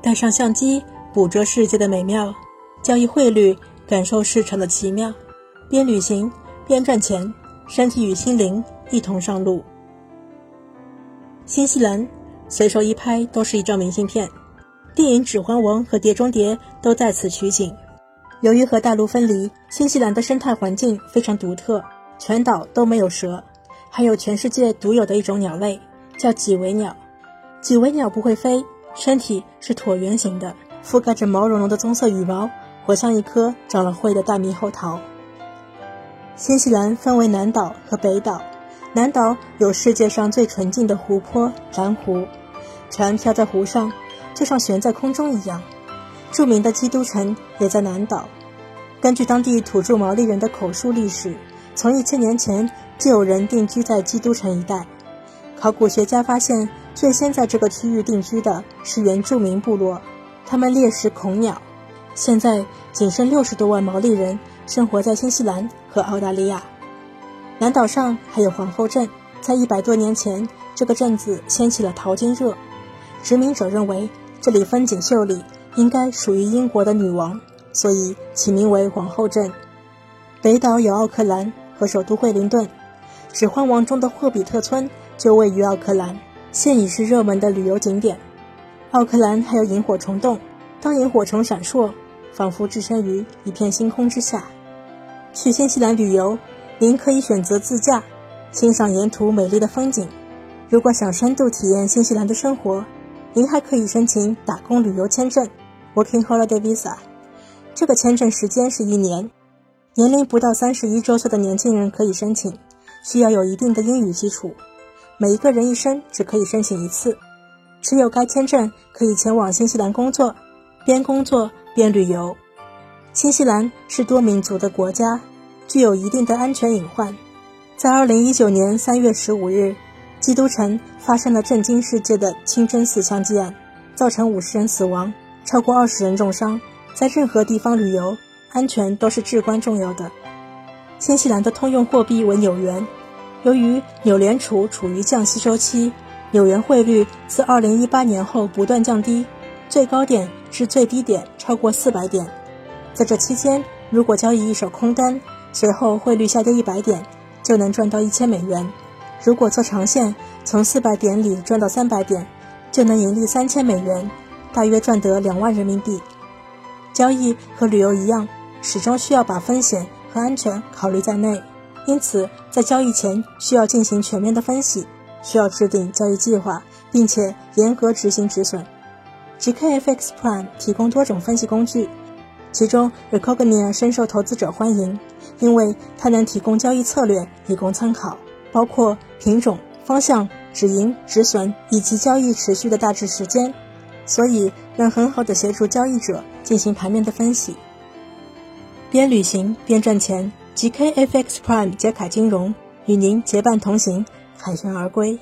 带上相机，捕捉世界的美妙；交易汇率，感受市场的奇妙。边旅行边赚钱，身体与心灵一同上路。新西兰随手一拍都是一张明信片，电影《指环王》和《碟中谍》都在此取景。由于和大陆分离，新西兰的生态环境非常独特，全岛都没有蛇，还有全世界独有的一种鸟类，叫几维鸟。几维鸟不会飞。身体是椭圆形的，覆盖着毛茸茸的棕色羽毛，活像一颗长了喙的大猕猴桃。新西兰分为南岛和北岛，南岛有世界上最纯净的湖泊——蓝湖，船漂在湖上，就像悬在空中一样。著名的基督城也在南岛。根据当地土著毛利人的口述历史，从一千年前就有人定居在基督城一带。考古学家发现。最先在这个区域定居的是原住民部落，他们猎食恐鸟。现在仅剩六十多万毛利人生活在新西兰和澳大利亚。南岛上还有皇后镇，在一百多年前，这个镇子掀起了淘金热。殖民者认为这里风景秀丽，应该属于英国的女王，所以起名为皇后镇。北岛有奥克兰和首都惠灵顿，《指环王》中的霍比特村就位于奥克兰。现已是热门的旅游景点。奥克兰还有萤火虫洞，当萤火虫闪烁，仿佛置身于一片星空之下。去新西兰旅游，您可以选择自驾，欣赏沿途美丽的风景。如果想深度体验新西兰的生活，您还可以申请打工旅游签证 （Working Holiday Visa）。这个签证时间是一年，年龄不到三十一周岁的年轻人可以申请，需要有一定的英语基础。每一个人一生只可以申请一次，持有该签证可以前往新西兰工作，边工作边旅游。新西兰是多民族的国家，具有一定的安全隐患。在二零一九年三月十五日，基督城发生了震惊世界的清真寺枪击案，造成五十人死亡，超过二十人重伤。在任何地方旅游，安全都是至关重要的。新西兰的通用货币为纽元。由于纽联储处于降息周期，纽元汇率自2018年后不断降低，最高点至最低点超过400点。在这期间，如果交易一手空单，随后汇率下跌100点，就能赚到1000美元；如果做长线，从400点里赚到300点，就能盈利3000美元，大约赚得2万人民币。交易和旅游一样，始终需要把风险和安全考虑在内。因此，在交易前需要进行全面的分析，需要制定交易计划，并且严格执行止损。GKFX Prime 提供多种分析工具，其中 Recognia 深受投资者欢迎，因为它能提供交易策略以供参考，包括品种、方向、止盈、止损以及交易持续的大致时间，所以能很好的协助交易者进行盘面的分析。边旅行边赚钱。GKFX Prime 杰卡金融与您结伴同行，凯旋而归。